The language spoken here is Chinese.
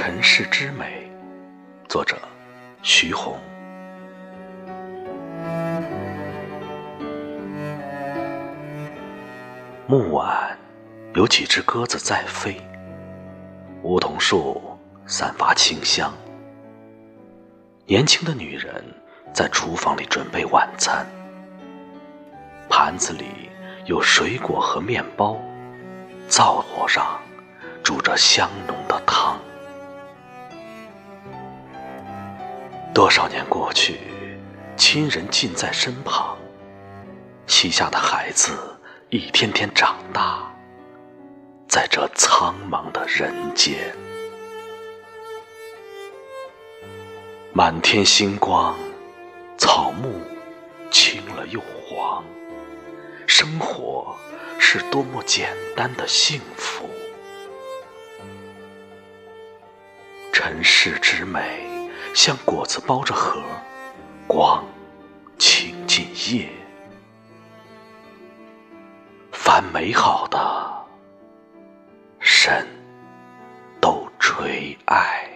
尘世之美，作者徐宏。暮晚，有几只鸽子在飞，梧桐树散发清香。年轻的女人在厨房里准备晚餐，盘子里有水果和面包，灶火上煮着香浓的汤。多少年过去，亲人近在身旁，膝下的孩子一天天长大，在这苍茫的人间。满天星光，草木青了又黄，生活是多么简单的幸福。尘世之美，像果子包着核，光倾尽夜。凡美好的，神都垂爱。